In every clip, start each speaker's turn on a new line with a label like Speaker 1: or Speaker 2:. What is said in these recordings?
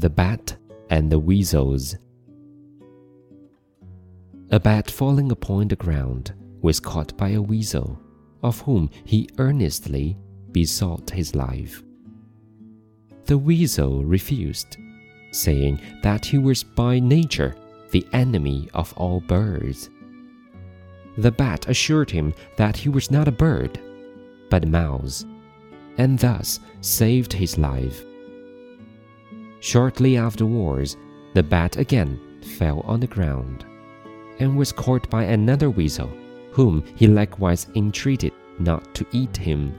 Speaker 1: The Bat and the Weasels. A bat falling upon the ground was caught by a weasel, of whom he earnestly besought his life. The weasel refused, saying that he was by nature the enemy of all birds. The bat assured him that he was not a bird, but a mouse, and thus saved his life. Shortly afterwards, the bat again fell on the ground and was caught by another weasel, whom he likewise entreated not to eat him.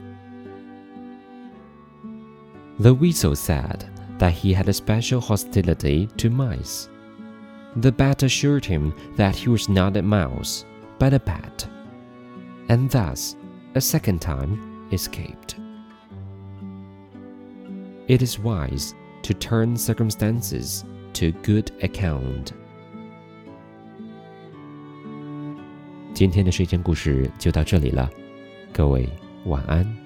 Speaker 1: The weasel said that he had a special hostility to mice. The bat assured him that he was not a mouse, but a bat, and thus, a second time, escaped. It is wise to turn circumstances to good account. 今天的睡前故事就到这里了，各位晚安。